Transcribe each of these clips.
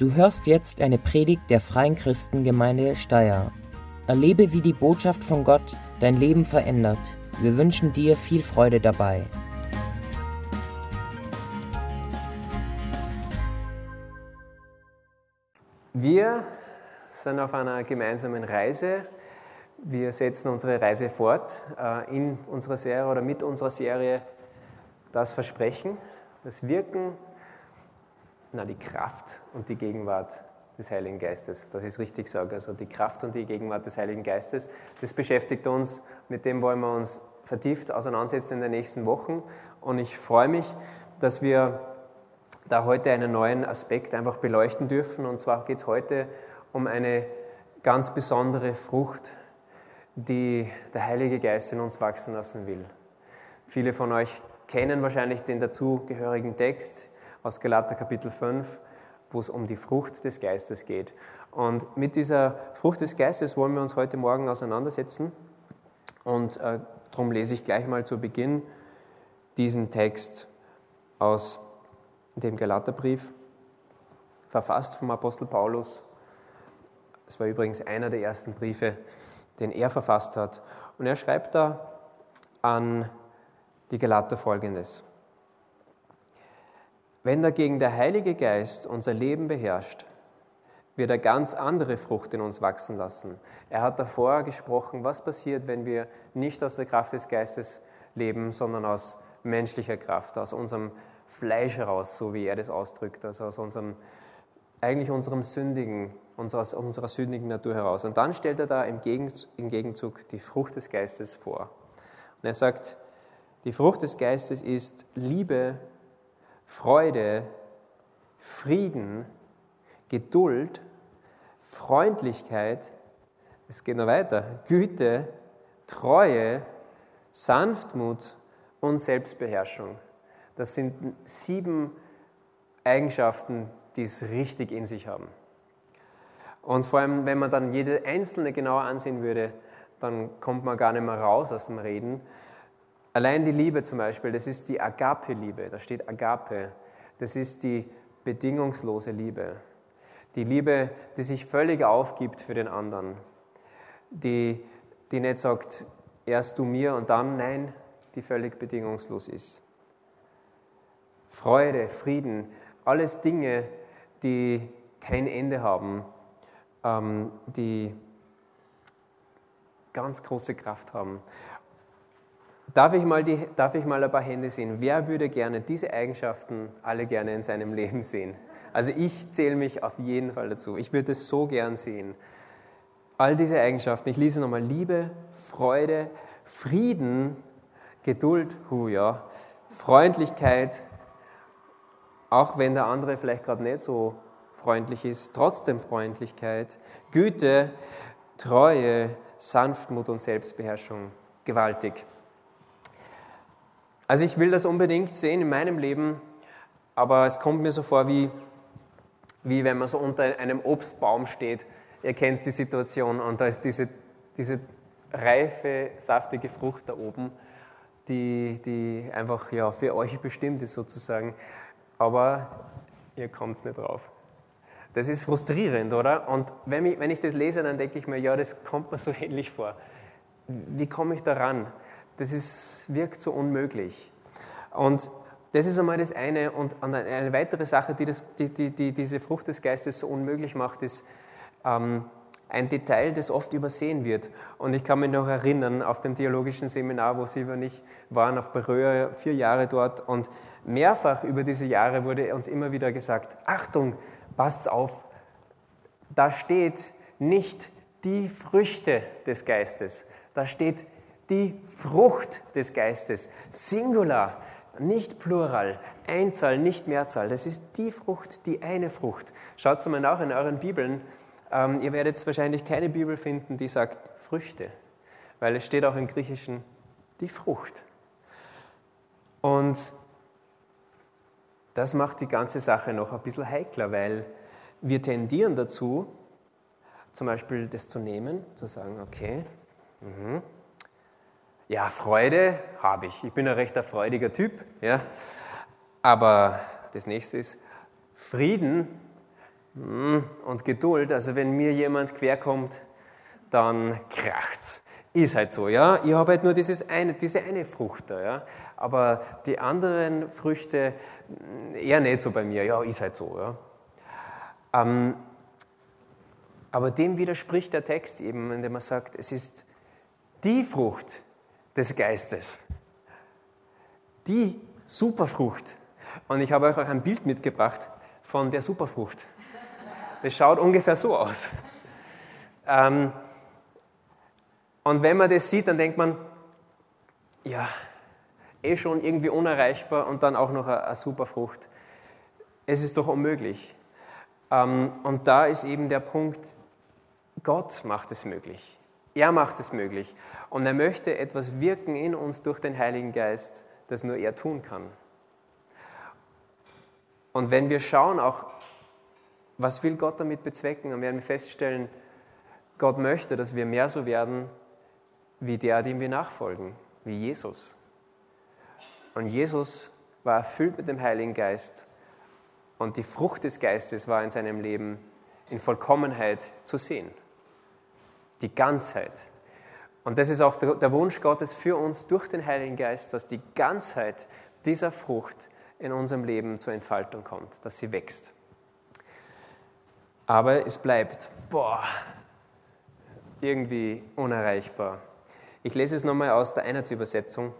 Du hörst jetzt eine Predigt der Freien Christengemeinde Steyr. Erlebe, wie die Botschaft von Gott dein Leben verändert. Wir wünschen dir viel Freude dabei. Wir sind auf einer gemeinsamen Reise. Wir setzen unsere Reise fort äh, in unserer Serie oder mit unserer Serie Das Versprechen, das Wirken na, die Kraft und die Gegenwart des Heiligen Geistes. Das ist richtig sage. Also die Kraft und die Gegenwart des Heiligen Geistes, das beschäftigt uns. Mit dem wollen wir uns vertieft auseinandersetzen in den nächsten Wochen. Und ich freue mich, dass wir da heute einen neuen Aspekt einfach beleuchten dürfen. Und zwar geht es heute um eine ganz besondere Frucht, die der Heilige Geist in uns wachsen lassen will. Viele von euch kennen wahrscheinlich den dazugehörigen Text aus Galater Kapitel 5, wo es um die Frucht des Geistes geht. Und mit dieser Frucht des Geistes wollen wir uns heute Morgen auseinandersetzen. Und äh, darum lese ich gleich mal zu Beginn diesen Text aus dem Galaterbrief, verfasst vom Apostel Paulus. Es war übrigens einer der ersten Briefe, den er verfasst hat. Und er schreibt da an die Galater folgendes. Wenn dagegen der Heilige Geist unser Leben beherrscht, wird er ganz andere Frucht in uns wachsen lassen. Er hat davor gesprochen, was passiert, wenn wir nicht aus der Kraft des Geistes leben, sondern aus menschlicher Kraft, aus unserem Fleisch heraus, so wie er das ausdrückt, also aus unserem, eigentlich unserem sündigen, aus unserer sündigen Natur heraus. Und dann stellt er da im Gegenzug die Frucht des Geistes vor. Und er sagt, die Frucht des Geistes ist Liebe, Freude, Frieden, Geduld, Freundlichkeit, es geht noch weiter, Güte, Treue, Sanftmut und Selbstbeherrschung. Das sind sieben Eigenschaften, die es richtig in sich haben. Und vor allem, wenn man dann jede einzelne genauer ansehen würde, dann kommt man gar nicht mehr raus aus dem Reden, Allein die Liebe zum Beispiel, das ist die Agape-Liebe, da steht Agape, das ist die bedingungslose Liebe. Die Liebe, die sich völlig aufgibt für den anderen, die, die nicht sagt, erst du mir und dann, nein, die völlig bedingungslos ist. Freude, Frieden, alles Dinge, die kein Ende haben, ähm, die ganz große Kraft haben. Darf ich, mal die, darf ich mal ein paar Hände sehen? Wer würde gerne diese Eigenschaften alle gerne in seinem Leben sehen? Also ich zähle mich auf jeden Fall dazu. Ich würde es so gern sehen. All diese Eigenschaften, ich lese nochmal Liebe, Freude, Frieden, Geduld, hu, ja, Freundlichkeit, auch wenn der andere vielleicht gerade nicht so freundlich ist, trotzdem Freundlichkeit, Güte, Treue, Sanftmut und Selbstbeherrschung. Gewaltig. Also ich will das unbedingt sehen in meinem Leben, aber es kommt mir so vor, wie, wie wenn man so unter einem Obstbaum steht. Ihr kennt die Situation und da ist diese, diese reife, saftige Frucht da oben, die, die einfach ja, für euch bestimmt ist sozusagen, aber ihr kommt nicht drauf. Das ist frustrierend, oder? Und wenn ich, wenn ich das lese, dann denke ich mir, ja, das kommt mir so ähnlich vor. Wie komme ich daran? Das ist, wirkt so unmöglich. Und das ist einmal das eine. Und eine weitere Sache, die, das, die, die, die diese Frucht des Geistes so unmöglich macht, ist ähm, ein Detail, das oft übersehen wird. Und ich kann mich noch erinnern, auf dem theologischen Seminar, wo Sie und ich waren, auf Beröa, vier Jahre dort. Und mehrfach über diese Jahre wurde uns immer wieder gesagt, Achtung, passt auf, da steht nicht die Früchte des Geistes, da steht die Frucht des Geistes. Singular, nicht Plural, Einzahl, nicht Mehrzahl. Das ist die Frucht, die eine Frucht. Schaut mal nach in euren Bibeln. Ähm, ihr werdet wahrscheinlich keine Bibel finden, die sagt Früchte, weil es steht auch im Griechischen die Frucht. Und das macht die ganze Sache noch ein bisschen heikler, weil wir tendieren dazu, zum Beispiel das zu nehmen, zu sagen, okay, mh, ja, Freude habe ich. Ich bin ein recht freudiger Typ. Ja. Aber das nächste ist Frieden. hm, und Geduld. Also wenn mir jemand querkommt, dann kracht's. Ist halt so, ja. Ich habe halt nur dieses eine, diese eine Frucht da, ja. Aber die anderen Früchte hm, eher nicht so bei mir. Ja, ist halt so, ja. Ähm, aber dem widerspricht der Text eben, indem er sagt, es ist die Frucht des Geistes. Die Superfrucht. Und ich habe euch auch ein Bild mitgebracht von der Superfrucht. Das schaut ungefähr so aus. Ähm, und wenn man das sieht, dann denkt man, ja, eh schon irgendwie unerreichbar und dann auch noch eine, Superfrucht. Es ist doch unmöglich. Ähm, und da ist eben der Punkt, Gott macht es möglich. Er macht es möglich. Und er möchte etwas wirken in uns durch den Heiligen Geist, das nur er tun kann. Und wenn wir schauen, auch was will Gott damit bezwecken, dann werden wir feststellen, Gott möchte, dass wir mehr so werden wie der, dem wir nachfolgen, wie Jesus. Und Jesus war erfüllt mit dem Heiligen Geist und die Frucht des Geistes war in seinem Leben in Vollkommenheit zu sehen. Die Ganzheit. Und das ist auch der Wunsch Gottes für uns durch den Heiligen Geist, dass die Ganzheit dieser Frucht in unserem Leben zur Entfaltung kommt, dass sie wächst. Aber es bleibt, boah, irgendwie unerreichbar. Ich lese es nochmal aus der Einheitsübersetzung,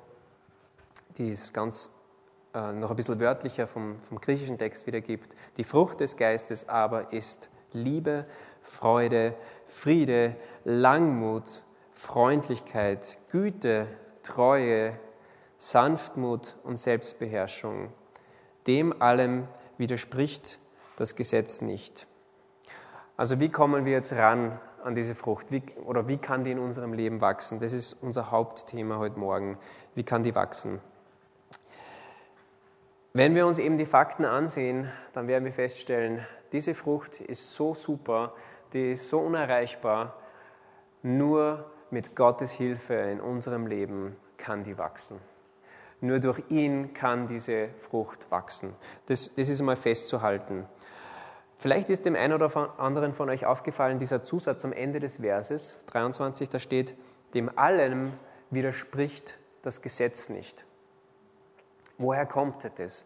die es ganz äh, noch ein bisschen wörtlicher vom, vom griechischen Text wiedergibt. Die Frucht des Geistes aber ist Liebe, Freude, Friede, Langmut, Freundlichkeit, Güte, Treue, Sanftmut und Selbstbeherrschung. Dem allem widerspricht das Gesetz nicht. Also wie kommen wir jetzt ran an diese Frucht? Wie, oder wie kann die in unserem Leben wachsen? Das ist unser Hauptthema heute Morgen. Wie kann die wachsen? Wenn wir uns eben die Fakten ansehen, dann werden wir feststellen, diese Frucht ist so super, die ist so unerreichbar, nur mit Gottes Hilfe in unserem Leben kann die wachsen. Nur durch ihn kann diese Frucht wachsen. Das, das ist einmal festzuhalten. Vielleicht ist dem einen oder anderen von euch aufgefallen, dieser Zusatz am Ende des Verses 23, da steht, dem allem widerspricht das Gesetz nicht. Woher kommt das?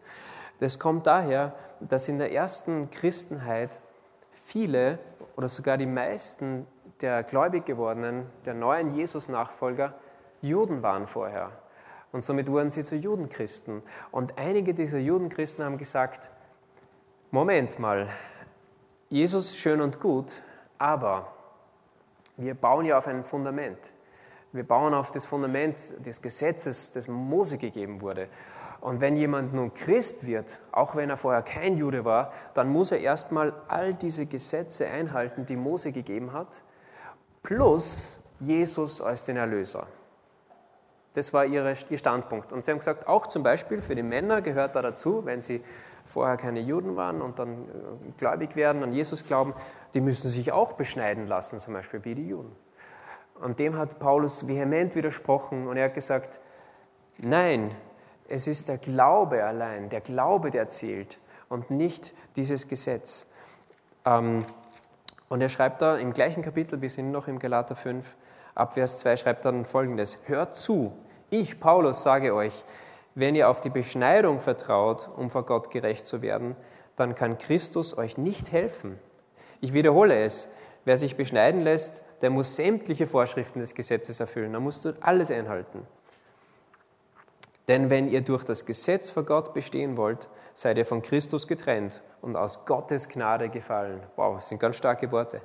Das kommt daher, dass in der ersten Christenheit viele oder sogar die meisten der gläubig gewordenen, der neuen Jesus-Nachfolger Juden waren vorher. Und somit wurden sie zu Judenchristen. Und einige dieser Judenchristen haben gesagt, Moment mal, Jesus schön und gut, aber wir bauen ja auf ein Fundament. Wir bauen auf das Fundament des Gesetzes, das Mose gegeben wurde. Und wenn jemand nun Christ wird, auch wenn er vorher kein Jude war, dann muss er erstmal all diese Gesetze einhalten, die Mose gegeben hat, plus Jesus als den Erlöser. Das war ihr Standpunkt. Und sie haben gesagt, auch zum Beispiel für die Männer gehört da dazu, wenn sie vorher keine Juden waren und dann äh, gläubig werden, an Jesus glauben, die müssen sich auch beschneiden lassen, zum Beispiel wie die Juden. Und dem hat Paulus vehement widersprochen und er hat gesagt, nein, es ist der Glaube allein, der Glaube, der zählt und nicht dieses Gesetz. Ähm, und er schreibt da im gleichen Kapitel, wir sind noch im Galater 5, ab Vers 2 schreibt er dann folgendes, hört zu, ich, Paulus, sage euch, wenn ihr auf die Beschneidung vertraut, um vor Gott gerecht zu werden, dann kann Christus euch nicht helfen. Ich wiederhole es, wer sich beschneiden lässt, der muss sämtliche Vorschriften des Gesetzes erfüllen, da musst du alles einhalten. Denn wenn ihr durch das Gesetz vor Gott bestehen wollt, seid ihr von Christus getrennt und aus Gottes Gnade gefallen. Wow, das sind ganz starke Worte.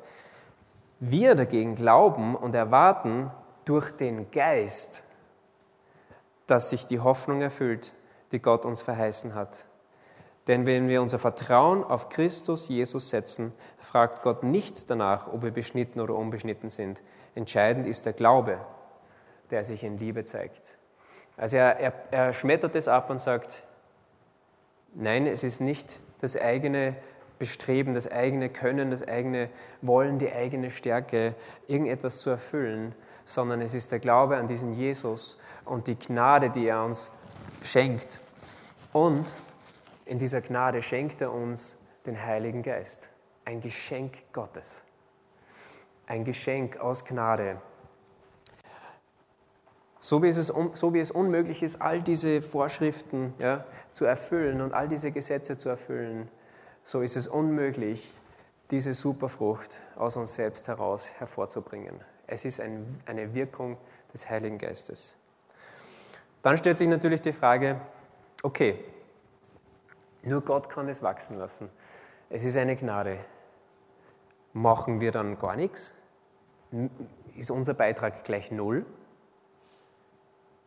Wir dagegen glauben und erwarten durch den Geist, dass sich die Hoffnung erfüllt, die Gott uns verheißen hat. Denn wenn wir unser Vertrauen auf Christus Jesus setzen, fragt Gott nicht danach, ob wir beschnitten oder unbeschnitten sind. Entscheidend ist der Glaube, der sich in Liebe zeigt. Also er, er, er schmettert es ab und sagt, nein, es ist nicht das eigene Bestreben, das eigene Können, das eigene Wollen, die eigene Stärke, irgendetwas zu erfüllen, sondern es ist der Glaube an diesen Jesus und die Gnade, die er uns schenkt. Und in dieser Gnade schenkt er uns den Heiligen Geist. ein Geschenk Gottes. Ein Geschenk aus Gnade. So wie, es, so wie es unmöglich ist, all diese Vorschriften ja, zu erfüllen und all diese Gesetze zu erfüllen, so ist es unmöglich, diese Superfrucht aus uns selbst heraus hervorzubringen. Es ist ein, eine Wirkung des Heiligen Geistes. Dann stellt sich natürlich die Frage, okay, nur Gott kann es wachsen lassen. Es ist eine Gnade. Machen wir dann gar nichts? Ist unser Beitrag gleich null?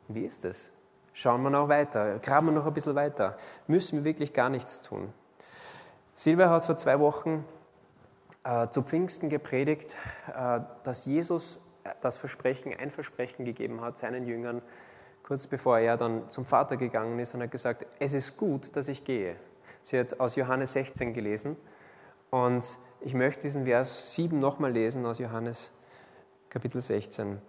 Wie ist das? Schauen wir noch weiter, graben wir noch ein bisschen weiter. Müssen wir wirklich gar nichts tun? Silvia hat vor zwei Wochen äh, zu Pfingsten gepredigt, äh, dass Jesus das Versprechen, ein Versprechen gegeben hat seinen Jüngern, kurz bevor er dann zum Vater gegangen ist und hat gesagt, es ist gut, dass ich gehe. Sie hat aus Johannes 16 gelesen und ich möchte diesen Vers 7 nochmal lesen aus Johannes Kapitel 16.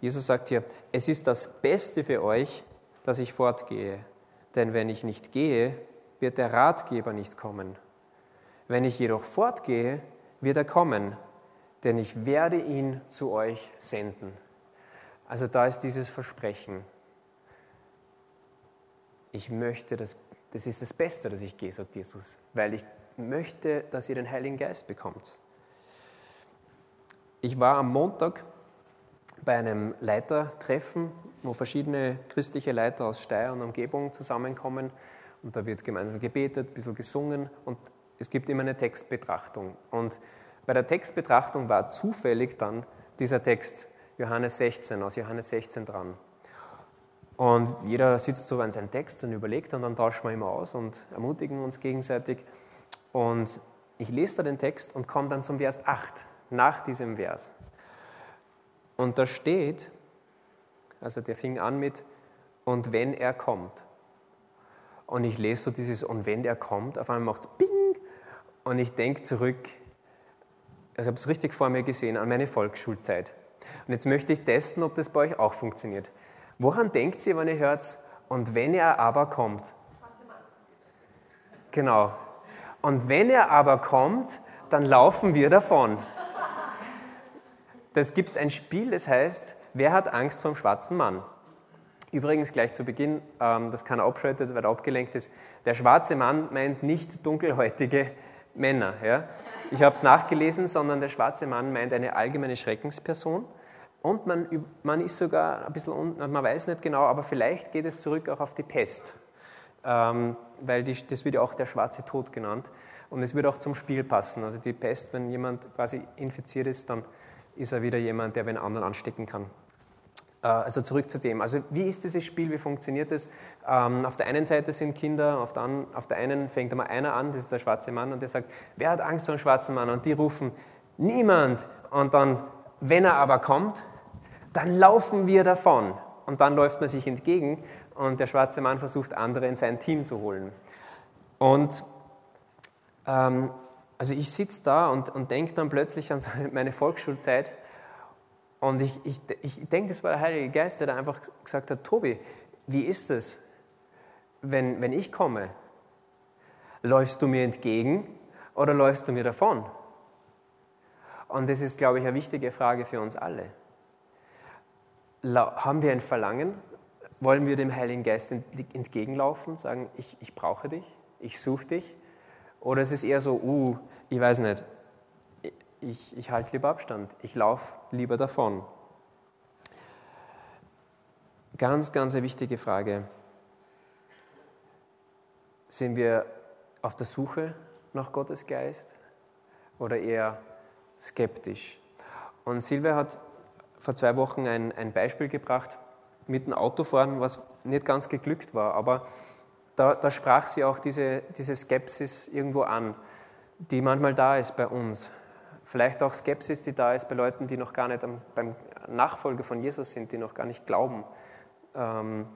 Jesus sagt hier, es ist das Beste für euch, dass ich fortgehe. Denn wenn ich nicht gehe, wird der Ratgeber nicht kommen. Wenn ich jedoch fortgehe, wird er kommen, denn ich werde ihn zu euch senden. Also da ist dieses Versprechen. Ich möchte, das, das ist das Beste, dass ich gehe, sagt Jesus, weil ich möchte, dass ihr den Heiligen Geist bekommt. Ich war am Montag bei einem Leitertreffen, wo verschiedene christliche Leiter aus Steyr und Umgebung zusammenkommen. Und da wird gemeinsam gebetet, ein bisschen gesungen und es gibt immer eine Textbetrachtung. Und bei der Textbetrachtung war zufällig dann dieser Text Johannes 16, aus Johannes 16 dran. Und jeder sitzt so an seinem Text und überlegt und dann tauschen wir immer aus und ermutigen uns gegenseitig. Und ich lese da den Text und komme dann zum Vers 8, nach diesem Vers. Und da steht, also der fing an mit, und wenn er kommt. Und ich lese so dieses, und wenn er kommt, auf einmal macht es Bing. Und ich denke zurück, also ich habe es richtig vor mir gesehen, an meine Volksschulzeit. Und jetzt möchte ich testen, ob das bei euch auch funktioniert. Woran denkt ihr, wenn ihr hört, und wenn er aber kommt? Genau. Und wenn er aber kommt, dann laufen wir davon. Es gibt ein Spiel, das heißt, wer hat Angst vor dem schwarzen Mann? Übrigens gleich zu Beginn, ähm, das kann er abschaltet, weil er abgelenkt ist. Der schwarze Mann meint nicht dunkelhäutige Männer. Ja? Ich habe es nachgelesen, sondern der schwarze Mann meint eine allgemeine Schreckensperson. Und man, man ist sogar ein bisschen, man weiß nicht genau, aber vielleicht geht es zurück auch auf die Pest. Ähm, weil die, das wird ja auch der schwarze Tod genannt. Und es wird auch zum Spiel passen. Also die Pest, wenn jemand quasi infiziert ist, dann ist er wieder jemand, der den anderen anstecken kann. Äh, also zurück zu dem. Also wie ist dieses Spiel, wie funktioniert es? Ähm, auf der einen Seite sind Kinder, auf der, auf der einen fängt einmal einer an, das ist der schwarze Mann, und der sagt, wer hat Angst vor dem schwarzen Mann? Und die rufen, niemand. Und dann, wenn er aber kommt, dann laufen wir davon. Und dann läuft man sich entgegen und der schwarze Mann versucht, andere in sein Team zu holen. Und ähm, also ich sitze da und, und denke dann plötzlich an meine Volksschulzeit und ich, ich, ich denke, das war der Heilige Geist, der da einfach gesagt hat, Tobi, wie ist es, wenn, wenn ich komme? Läufst du mir entgegen oder läufst du mir davon? Und das ist, glaube ich, eine wichtige Frage für uns alle. Haben wir ein Verlangen? Wollen wir dem Heiligen Geist entgegenlaufen, sagen, ich, ich brauche dich, ich suche dich? Oder ist es eher so, uh, ich weiß nicht, ich, ich halte lieber Abstand, ich laufe lieber davon? Ganz, ganz eine wichtige Frage. Sind wir auf der Suche nach Gottes Geist oder eher skeptisch? Und Silvia hat vor zwei Wochen ein, ein Beispiel gebracht mit dem Autofahren, was nicht ganz geglückt war, aber da, da sprach sie auch diese, diese Skepsis irgendwo an, die manchmal da ist bei uns. Vielleicht auch Skepsis, die da ist bei Leuten, die noch gar nicht am, beim Nachfolger von Jesus sind, die noch gar nicht glauben, ähm,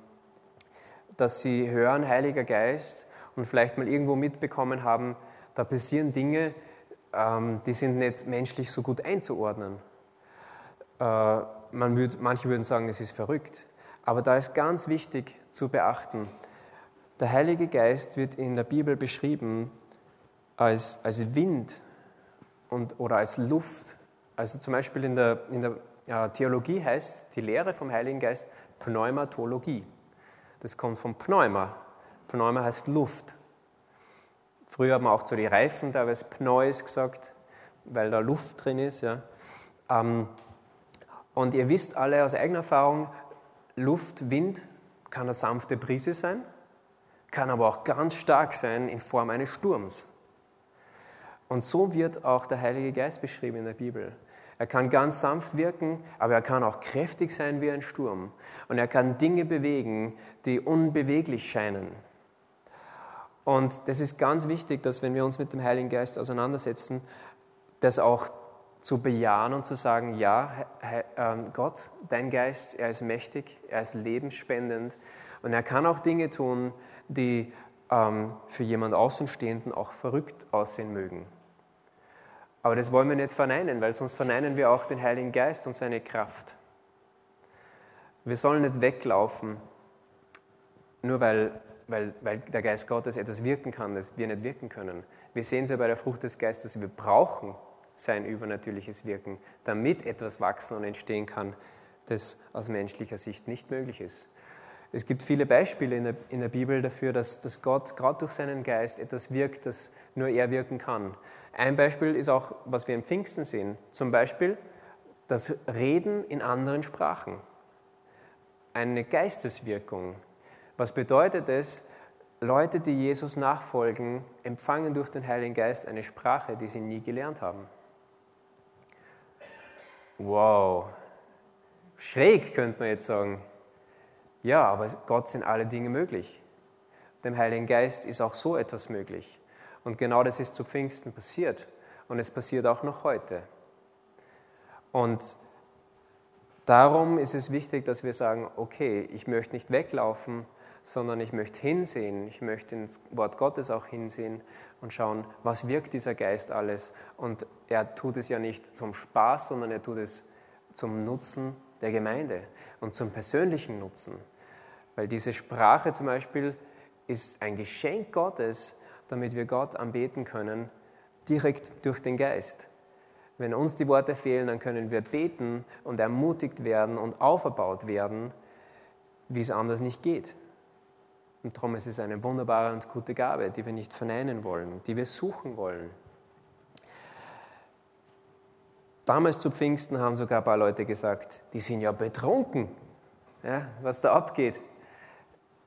dass sie hören, Heiliger Geist, und vielleicht mal irgendwo mitbekommen haben, da passieren Dinge, ähm, die sind nicht menschlich so gut einzuordnen. Äh, man würd, manche würden sagen, es ist verrückt. Aber da ist ganz wichtig zu beachten, der Heilige Geist wird in der Bibel beschrieben als, als Wind, und, oder als Luft. Also zum Beispiel in der, in der Theologie heißt die Lehre vom Heiligen Geist Pneumatologie. Das kommt vom Pneuma. Pneuma heißt Luft. Früher hat man auch zu den Reifen teilweise Pneus gesagt, weil da Luft drin ist. Ja. Ähm, und ihr wisst alle aus eigener Erfahrung, Luft, Wind kann eine sanfte Brise sein, kann aber auch ganz stark sein in Form eines Sturms. Und so wird auch der Heilige Geist beschrieben in der Bibel. Er kann ganz sanft wirken, aber er kann auch kräftig sein wie ein Sturm. Und er kann Dinge bewegen, die unbeweglich scheinen. Und das ist ganz wichtig, dass wenn wir uns mit dem Heiligen Geist auseinandersetzen, das auch zu bejahen und zu sagen, ja, ähm, Gott, dein Geist, er ist mächtig, er ist lebensspendend und er kann auch Dinge tun, die ähm, für jemand Außenstehenden auch verrückt aussehen mögen. Aber das wollen wir nicht verneinen, weil sonst verneinen wir auch den Heiligen Geist und seine Kraft. Wir sollen nicht weglaufen, nur weil, weil, weil der Geist Gottes etwas wirken kann, das wir nicht wirken können. Wir sehen es ja bei der Frucht des Geistes, wir brauchen sein übernatürliches Wirken, damit etwas wachsen und entstehen kann, das aus menschlicher Sicht nicht möglich ist. Es gibt viele Beispiele in der, in der Bibel dafür, dass, dass Gott gerade durch seinen Geist etwas wirkt, das nur er wirken kann. Ein Beispiel ist auch, was wir im Pfingsten sehen. Zum Beispiel das Reden in anderen Sprachen. Eine Geisteswirkung. Was bedeutet es? Leute, die Jesus nachfolgen, empfangen durch den Heiligen Geist eine Sprache, die sie nie gelernt haben. Wow, schräg könnte man jetzt sagen. Ja, aber Gott sind alle Dinge möglich. Dem Heiligen Geist ist auch so etwas möglich. Und genau das ist zu Pfingsten passiert. Und es passiert auch noch heute. Und darum ist es wichtig, dass wir sagen, okay, ich möchte nicht weglaufen, sondern ich möchte hinsehen, ich möchte ins Wort Gottes auch hinsehen und schauen, was wirkt dieser Geist alles. Und er tut es ja nicht zum Spaß, sondern er tut es zum Nutzen der Gemeinde und zum persönlichen Nutzen. Weil diese Sprache zum Beispiel ist ein Geschenk Gottes, damit wir Gott anbeten können, direkt durch den Geist. Wenn uns die Worte fehlen, dann können wir beten und ermutigt werden und auferbaut werden, wie es anders nicht geht. Und darum ist es eine wunderbare und gute Gabe, die wir nicht verneinen wollen, die wir suchen wollen. Damals zu Pfingsten haben sogar ein paar Leute gesagt, die sind ja betrunken, ja, was da abgeht.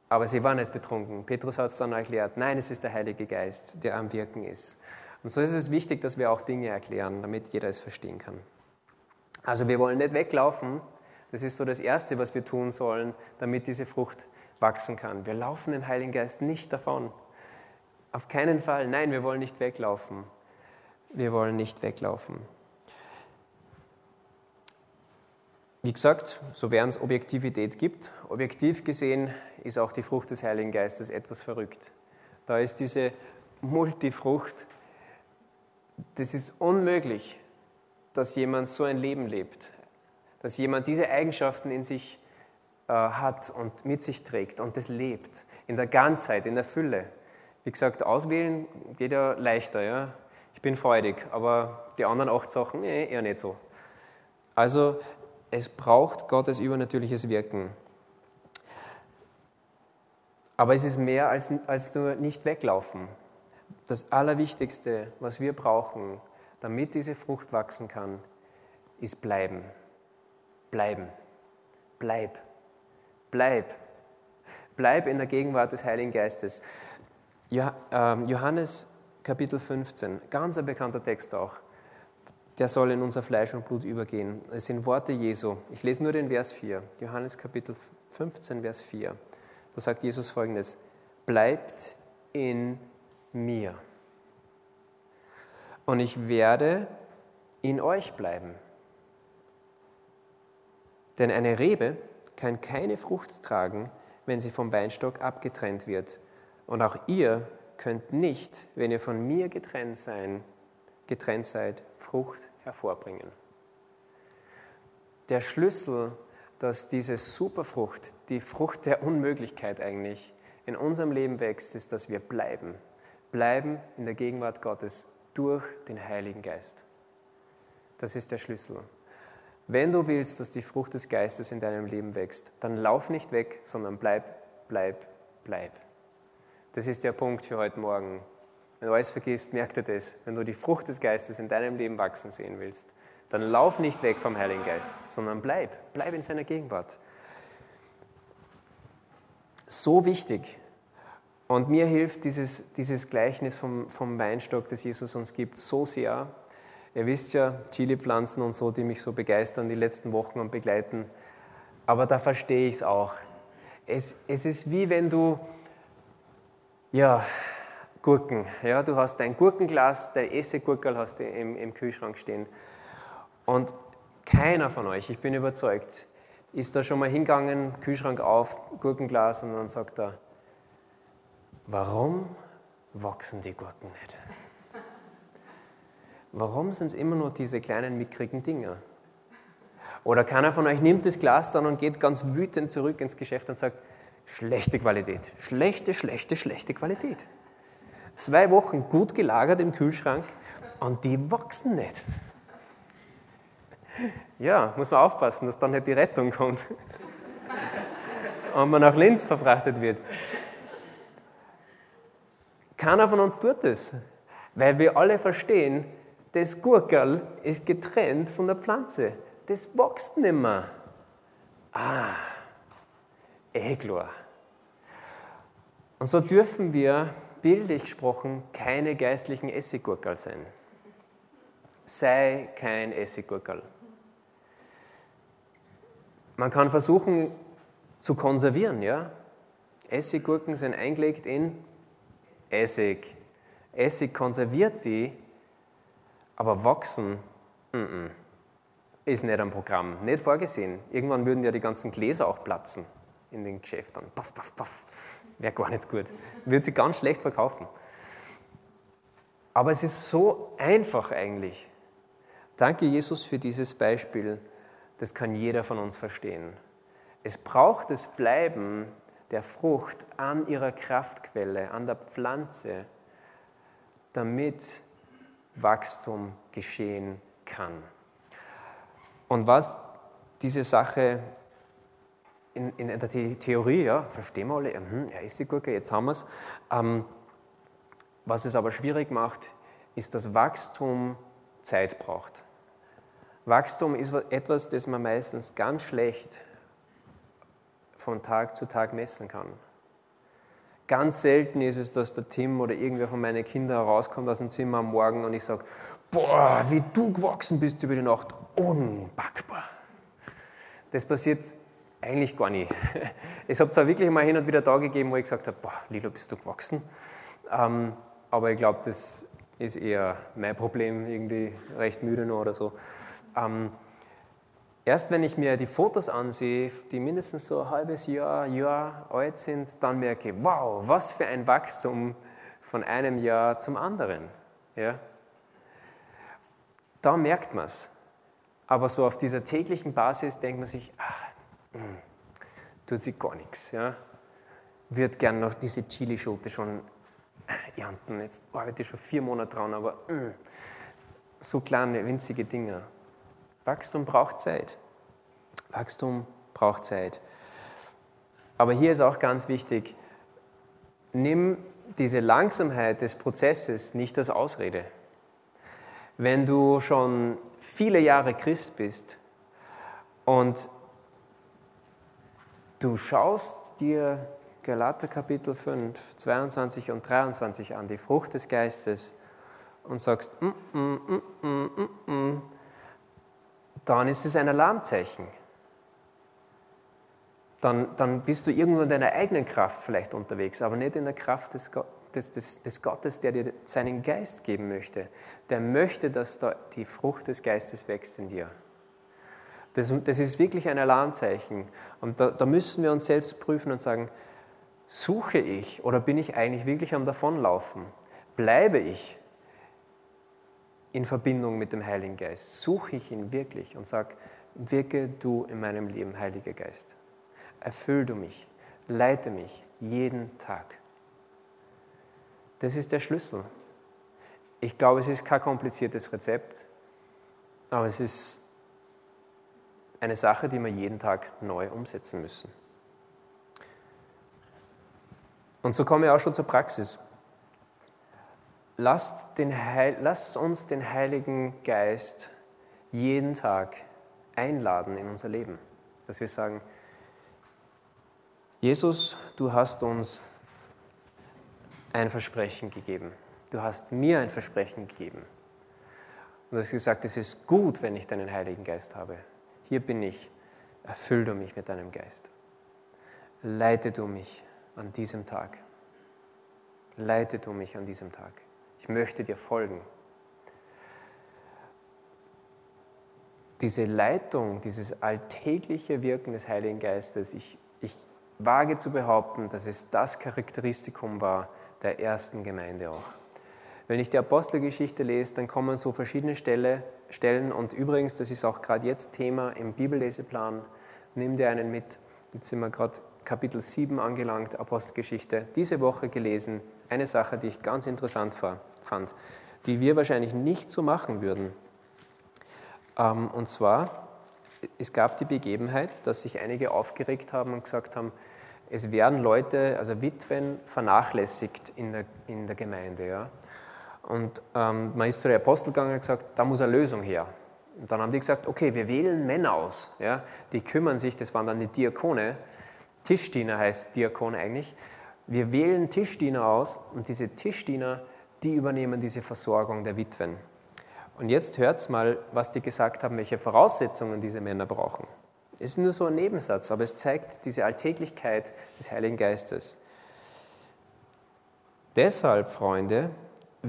Aber sie waren nicht betrunken. Petrus hat es dann erklärt, nein, es ist der Heilige Geist, der am Wirken ist. Und so ist es wichtig, dass wir auch Dinge erklären, damit jeder es verstehen kann. Also wir wollen nicht weglaufen. Das ist so das Erste, was wir tun sollen, damit diese Frucht wachsen kann. Wir laufen dem Heiligen Geist nicht davon. Auf keinen Fall. Nein, wir wollen nicht weglaufen. Wir wollen nicht weglaufen. Wie gesagt, sofern es Objektivität gibt, objektiv gesehen ist auch die Frucht des Heiligen Geistes etwas verrückt. Da ist diese Multifrucht, das ist unmöglich, dass jemand so ein Leben lebt, dass jemand diese Eigenschaften in sich äh, hat und mit sich trägt und das lebt, in der Ganzheit, in der Fülle. Wie gesagt, auswählen geht ja leichter. Ja? Ich bin freudig, aber die anderen acht Sachen, nee, eher nicht so. Also es braucht Gottes übernatürliches Wirken. Aber es ist mehr als, als nur nicht weglaufen. Das Allerwichtigste, was wir brauchen, damit diese Frucht wachsen kann, ist bleiben. Bleiben. Bleib. Bleib. Bleib in der Gegenwart des Heiligen Geistes. Ähm, Johannes Kapitel 15, ganz ein bekannter Text auch. Der soll in unser Fleisch und Blut übergehen. Es sind Worte Jesu. Ich lese nur den Vers 4. Johannes Kapitel 15, Vers 4. Da sagt Jesus folgendes: Bleibt in mir. Und ich werde in euch bleiben. Denn eine Rebe kann keine Frucht tragen, wenn sie vom Weinstock abgetrennt wird. Und auch ihr könnt nicht, wenn ihr von mir getrennt, sein, getrennt seid, Frucht hervorbringen. Der Schlüssel, dass diese Superfrucht, die Frucht der Unmöglichkeit eigentlich, in unserem Leben wächst, ist, dass wir bleiben. Bleiben in der Gegenwart Gottes durch den Heiligen Geist. Das ist der Schlüssel. Wenn du willst, dass die Frucht des Geistes in deinem Leben wächst, dann lauf nicht weg, sondern bleib, bleib, bleib. Das ist der Punkt für heute Morgen. Wenn du alles vergisst, merk dir das. Wenn du die Frucht des Geistes in deinem Leben wachsen sehen willst, dann lauf nicht weg vom Heiligen Geist, sondern bleib, bleib in seiner Gegenwart. So wichtig. Und mir hilft dieses, dieses Gleichnis vom, vom Weinstock, das Jesus uns gibt, so sehr, Ihr wisst ja, Chili-Pflanzen und so, die mich so begeistern die letzten Wochen und begleiten. Aber da verstehe ich es auch. Es ist wie wenn du, ja, Gurken, ja, du hast dein Gurkenglas, dein Essiggurkel hast du im, im Kühlschrank stehen. Und keiner von euch, ich bin überzeugt, ist da schon mal hingegangen, Kühlschrank auf, Gurkenglas und dann sagt er, warum wachsen die Gurken nicht? Warum sind es immer nur diese kleinen mickrigen Dinger? Oder keiner von euch nimmt das Glas dann und geht ganz wütend zurück ins Geschäft und sagt, schlechte Qualität, schlechte, schlechte, schlechte Qualität. Zwei Wochen gut gelagert im Kühlschrank und die wachsen nicht. Ja, muss man aufpassen, dass dann nicht die Rettung kommt und man nach Linz verfrachtet wird. Keiner von uns tut das, weil wir alle verstehen, das Gurkel ist getrennt von der Pflanze. Das wächst nicht mehr. Ah, eh klar. Und so dürfen wir, bildlich gesprochen, keine geistlichen Essiggurkel sein. Sei kein Essiggurkel. Man kann versuchen zu konservieren, ja. Essiggurken sind eingelegt in Essig. Essig konserviert die aber wachsen mm -mm, ist nicht am Programm, nicht vorgesehen. Irgendwann würden ja die ganzen Gläser auch platzen in den Geschäften. Puff, puff, puff. Wäre gar nicht gut. Würde sie ganz schlecht verkaufen. Aber es ist so einfach eigentlich. Danke, Jesus, für dieses Beispiel. Das kann jeder von uns verstehen. Es braucht das Bleiben der Frucht an ihrer Kraftquelle, an der Pflanze, damit Wachstum geschehen kann. Und was diese Sache in, in der Theorie, ja, verstehen wir alle, hm, ja, ist die Gurke, jetzt haben wir es. Ähm, was es aber schwierig macht, ist, dass Wachstum Zeit braucht. Wachstum ist etwas, das man meistens ganz schlecht von Tag zu Tag messen kann. Ganz selten ist es, dass der Tim oder irgendwer von meinen Kindern rauskommt aus dem Zimmer am Morgen und ich sage, boah, wie du gewachsen bist über die Nacht, unpackbar. Das passiert eigentlich gar nicht. Es hat zwar wirklich mal hin und wieder da gegeben, wo ich gesagt habe, boah, Lilo, bist du gewachsen? Ähm, aber ich glaube, das ist eher mein Problem, irgendwie recht müde noch oder so. Ähm, Erst wenn ich mir die Fotos ansehe, die mindestens so ein halbes Jahr, Jahr alt sind, dann merke ich, wow, was für ein Wachstum von einem Jahr zum anderen. Ja? Da merkt man es. Aber so auf dieser täglichen Basis denkt man sich, ach, tut sich gar nichts. Ja? Würde gern noch diese Chilischote schon ernten. Jetzt arbeite ich schon vier Monate dran, aber hm, so kleine, winzige Dinge. Wachstum braucht Zeit. Wachstum braucht Zeit. Aber hier ist auch ganz wichtig, nimm diese Langsamkeit des Prozesses nicht als Ausrede. Wenn du schon viele Jahre Christ bist und du schaust dir Galater Kapitel 5, 22 und 23 an, die Frucht des Geistes, und sagst, mm, mm, mm, dann ist es ein Alarmzeichen. Dann, dann bist du irgendwo in deiner eigenen Kraft vielleicht unterwegs, aber nicht in der Kraft des, des, des, des Gottes, der dir seinen Geist geben möchte. Der möchte, dass da die Frucht des Geistes wächst in dir. Das, das ist wirklich ein Alarmzeichen. Und da, da müssen wir uns selbst prüfen und sagen, suche ich oder bin ich eigentlich wirklich am Davonlaufen? Bleibe ich in Verbindung mit dem Heiligen Geist? Suche ich ihn wirklich und sage, wirke du in meinem Leben, Heiliger Geist. Erfüll du mich, leite mich jeden Tag. Das ist der Schlüssel. Ich glaube, es ist kein kompliziertes Rezept. Aber es ist eine Sache, die wir jeden Tag neu umsetzen müssen. Und so komme ich auch schon zur Praxis. Lasst, den Heil, lasst uns den Heiligen Geist jeden Tag einladen in unser Leben. Dass wir sagen, Jesus, du hast uns ein Versprechen gegeben. Du hast mir ein Versprechen gegeben. Und du hast gesagt, es ist gut, wenn ich deinen Heiligen Geist habe. Hier bin ich. Erfüll du mich mit deinem Geist. Leite du mich an diesem Tag. Leite du mich an diesem Tag. Ich möchte dir folgen. Diese Leitung, dieses alltägliche Wirken des Heiligen Geistes, ich, ich wage zu behaupten, dass es das Charakteristikum war der ersten Gemeinde auch. Wenn ich die Apostelgeschichte lese, dann kommen so verschiedene Stelle, Stellen und übrigens, das ist auch gerade jetzt Thema im Bibelleseplan, nimm dir einen mit. Jetzt sind wir gerade Kapitel 7 angelangt, Apostelgeschichte, diese Woche gelesen, eine Sache, die ich ganz interessant fand, die wir wahrscheinlich nicht so machen würden. Ähm, und zwar, es gab die Begebenheit, dass sich einige aufgeregt haben und gesagt haben, es werden Leute, also Witwen, vernachlässigt in der, in der Gemeinde. Ja? Und ähm, man ist zu der Apostel gegangen und gesagt, da muss eine Lösung her. Und dann haben die gesagt, okay, wir wählen Männer aus. Ja? Die kümmern sich, das waren dann die Diakone. Tischdiener heißt Diakon eigentlich. Wir wählen Tischdiener aus und diese Tischdiener, die übernehmen diese Versorgung der Witwen. Und jetzt hört mal, was die gesagt haben, welche Voraussetzungen diese Männer brauchen. Es ist nur so ein Nebensatz, aber es zeigt diese Alltäglichkeit des Heiligen Geistes. Deshalb, Freunde,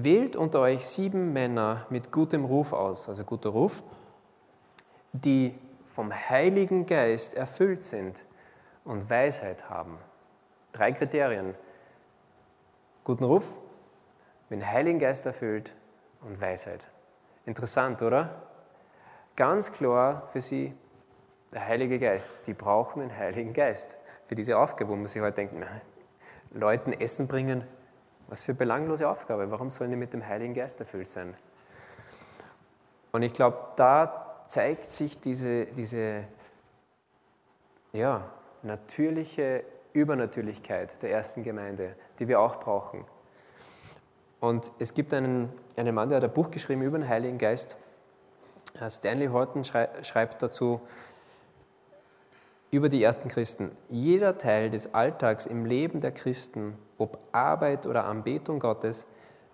wählt unter euch sieben Männer mit gutem Ruf aus, also guter Ruf, die vom Heiligen Geist erfüllt sind und Weisheit haben. Drei Kriterien. Guten Ruf, mit dem Heiligen Geist erfüllt und Weisheit. Interessant, oder? Ganz klar für sie, der Heilige Geist. Die brauchen den Heiligen Geist für diese Aufgabe, wo man sich heute denkt, na, Leuten Essen bringen, was für belanglose Aufgabe. Warum sollen die mit dem Heiligen Geist erfüllt sein? Und ich glaube, da zeigt sich diese, diese ja, natürliche Übernatürlichkeit der ersten Gemeinde, die wir auch brauchen. Und es gibt einen, einen Mann, der hat ein Buch geschrieben über den Heiligen Geist. Äh, Stanley Horton schreibt dazu über die ersten Christen. Jeder Teil des Alltags im Leben der Christen, ob Arbeit oder Anbetung Gottes,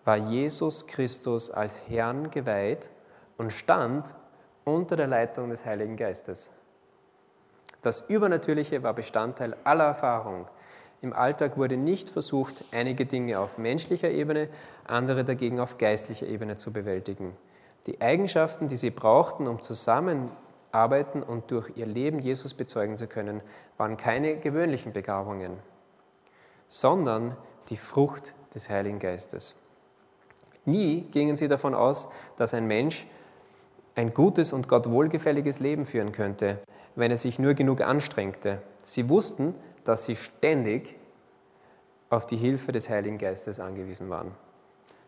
war Jesus Christus als Herrn geweiht und stand unter der Leitung des Heiligen Geistes. Das Übernatürliche war Bestandteil aller Erfahrung. Im Alltag wurde nicht versucht, einige Dinge auf menschlicher Ebene, andere dagegen auf geistlicher Ebene zu bewältigen. Die Eigenschaften, die sie brauchten, um zusammenarbeiten und durch ihr Leben Jesus bezeugen zu können, waren keine gewöhnlichen Begabungen, sondern die Frucht des Heiligen Geistes. Nie gingen sie davon aus, dass ein Mensch ein gutes und Gott wohlgefälliges Leben führen könnte, wenn er sich nur genug anstrengte. Sie wussten, dass sie ständig auf die Hilfe des Heiligen Geistes angewiesen waren.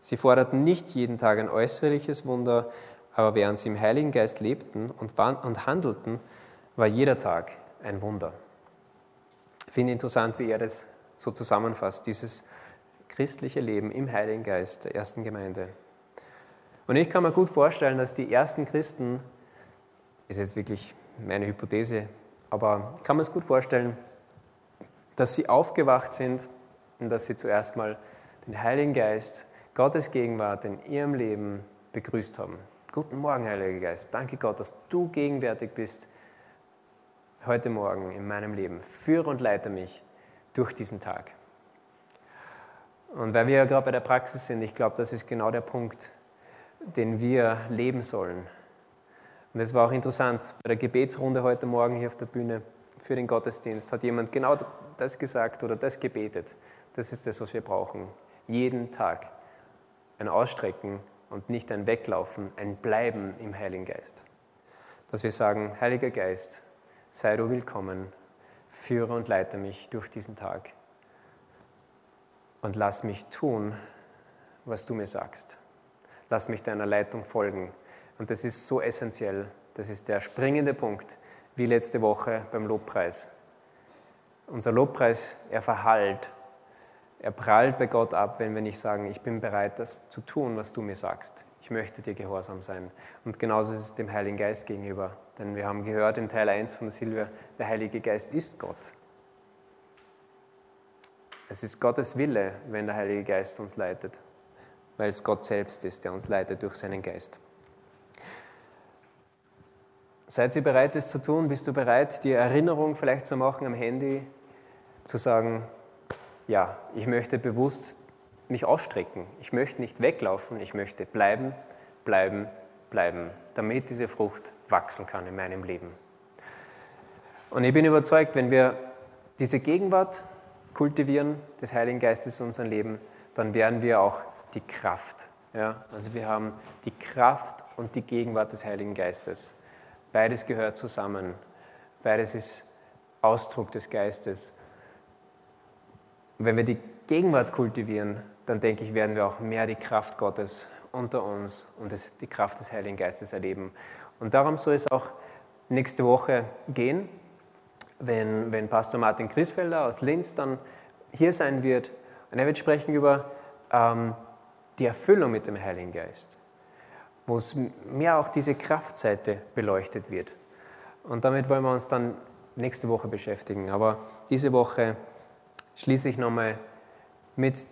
Sie forderten nicht jeden Tag ein äußerliches Wunder, aber während sie im Heiligen Geist lebten und, handelten, war jeder Tag ein Wunder. Ich finde interessant, wie er das so zusammenfasst, dieses christliche Leben im Heiligen Geist der ersten Gemeinde. Und ich kann mir gut vorstellen, dass die ersten Christen, ist jetzt wirklich meine Hypothese, aber ich kann mir es gut vorstellen, dass sie aufgewacht sind und dass sie zuerst mal den Heiligen Geist, Gottes Gegenwart in ihrem Leben begrüßt haben. Guten Morgen, Heiliger Geist. Danke Gott, dass du gegenwärtig bist heute Morgen in meinem Leben. Führe und leite mich durch diesen Tag. Und weil wir ja gerade bei der Praxis sind, ich glaube, das ist genau der Punkt, den wir leben sollen. Und es war auch interessant, bei der Gebetsrunde heute Morgen hier auf der Bühne für den Gottesdienst hat jemand genau das gesagt oder das gebetet. Das ist das, was wir brauchen. Jeden Tag ein Ausstrecken und nicht ein Weglaufen, ein Bleiben im Heiligen Geist. Dass wir sagen, Heiliger Geist, sei du willkommen, führe und leite mich durch diesen Tag und lass mich tun, was du mir sagst. Lass mich deiner Leitung folgen, Und das ist so essentiell. Das ist der springende Punkt, wie letzte Woche beim Lobpreis. Unser Lobpreis, er verhallt, er prallt bei Gott ab, wenn wir nicht sagen, ich bin bereit, das zu tun, was du mir sagst. Ich möchte dir gehorsam sein. Und genauso ist es dem Heiligen Geist gegenüber. Denn wir haben gehört im Teil 1 von der Silvia, der Heilige Geist ist Gott. Es ist Gottes Wille, wenn der Heilige Geist uns leitet, weil es Gott selbst ist, der uns leitet durch seinen Geist. Seid ihr bereit, das zu tun? Bist du bereit, die Erinnerung vielleicht zu machen am Handy, zu sagen, ja, ich möchte bewusst mich ausstrecken. Ich möchte nicht weglaufen, ich möchte bleiben, bleiben, bleiben, damit diese Frucht wachsen kann in meinem Leben. Und ich bin überzeugt, wenn wir diese Gegenwart kultivieren des Heiligen Geistes in unserem Leben, dann werden wir auch die Kraft. Ja? Also wir haben die Kraft und die Gegenwart des Heiligen Geistes. Beides gehört zusammen. Beides ist Ausdruck des Geistes. Und wenn wir die Gegenwart kultivieren, dann denke ich, werden wir auch mehr die Kraft Gottes unter uns und die Kraft des Heiligen Geistes erleben. Und darum soll es auch nächste Woche gehen wenn, wenn Pastor Martin Grisfelder aus Linz dann hier sein wird und er wird sprechen über ähm, die Erfüllung mit dem Heiligen Geist, wo es mehr auch diese Kraftseite beleuchtet wird. Und damit wollen wir uns dann nächste Woche beschäftigen. Aber diese Woche schließe ich nochmal mit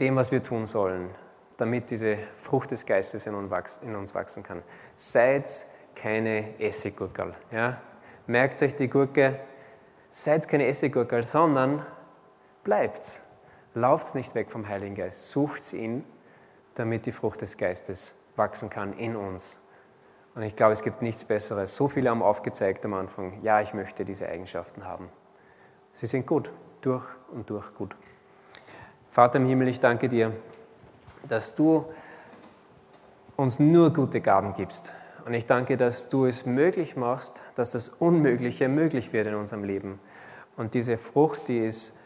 dem, was wir tun sollen, damit diese Frucht des Geistes in uns wachsen kann. Seid keine Essiggurkel. Ja? merkt euch die Gurke, seid keine Essiggurke, sondern bleibt. Lauft nicht weg vom Heiligen Geist, sucht ihn, damit die Frucht des Geistes wachsen kann in uns. Und ich glaube, es gibt nichts Besseres. So viele haben aufgezeigt am Anfang, ja, ich möchte diese Eigenschaften haben. Sie sind gut, durch und durch gut. Vater im Himmel, ich danke dir, dass du uns nur gute Gaben gibst. Und ich danke, dass du es möglich machst, dass das Unmögliche möglich wird in unserem Leben. Und diese Frucht, die ist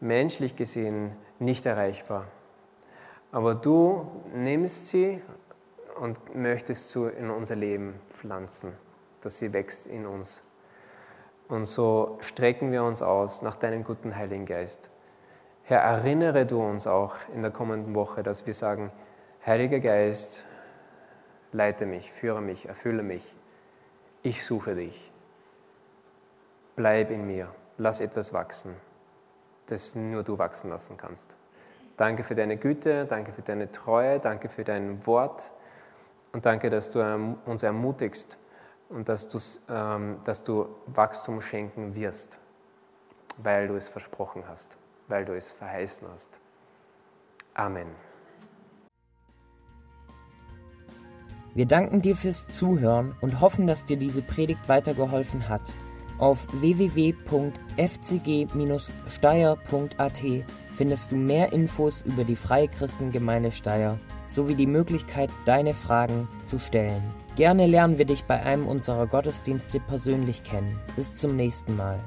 menschlich gesehen nicht erreichbar. Aber du nimmst sie und möchtest sie in unser Leben pflanzen, dass sie wächst in uns. Und so strecken wir uns aus nach deinem guten Heiligen Geist. Herr, erinnere du uns auch in der kommenden Woche, dass wir sagen, Heiliger Geist, leite mich, führe mich, erfülle mich. Ich suche dich. Bleib in mir, lass etwas wachsen, das nur du wachsen lassen kannst. Danke für deine Güte, danke für deine Treue, danke für dein Wort und danke, dass du uns ermutigst und dass, ähm, dass du Wachstum schenken wirst, weil du es versprochen hast, weil du es verheißen hast. Amen. Wir danken dir fürs Zuhören und hoffen, dass dir diese Predigt weitergeholfen hat. Auf www.fcg-steyr.at findest du mehr Infos über die Freie Christengemeinde Steyr sowie die Möglichkeit, deine Fragen zu stellen. Gerne lernen wir dich bei einem unserer Gottesdienste persönlich kennen. Bis zum nächsten Mal.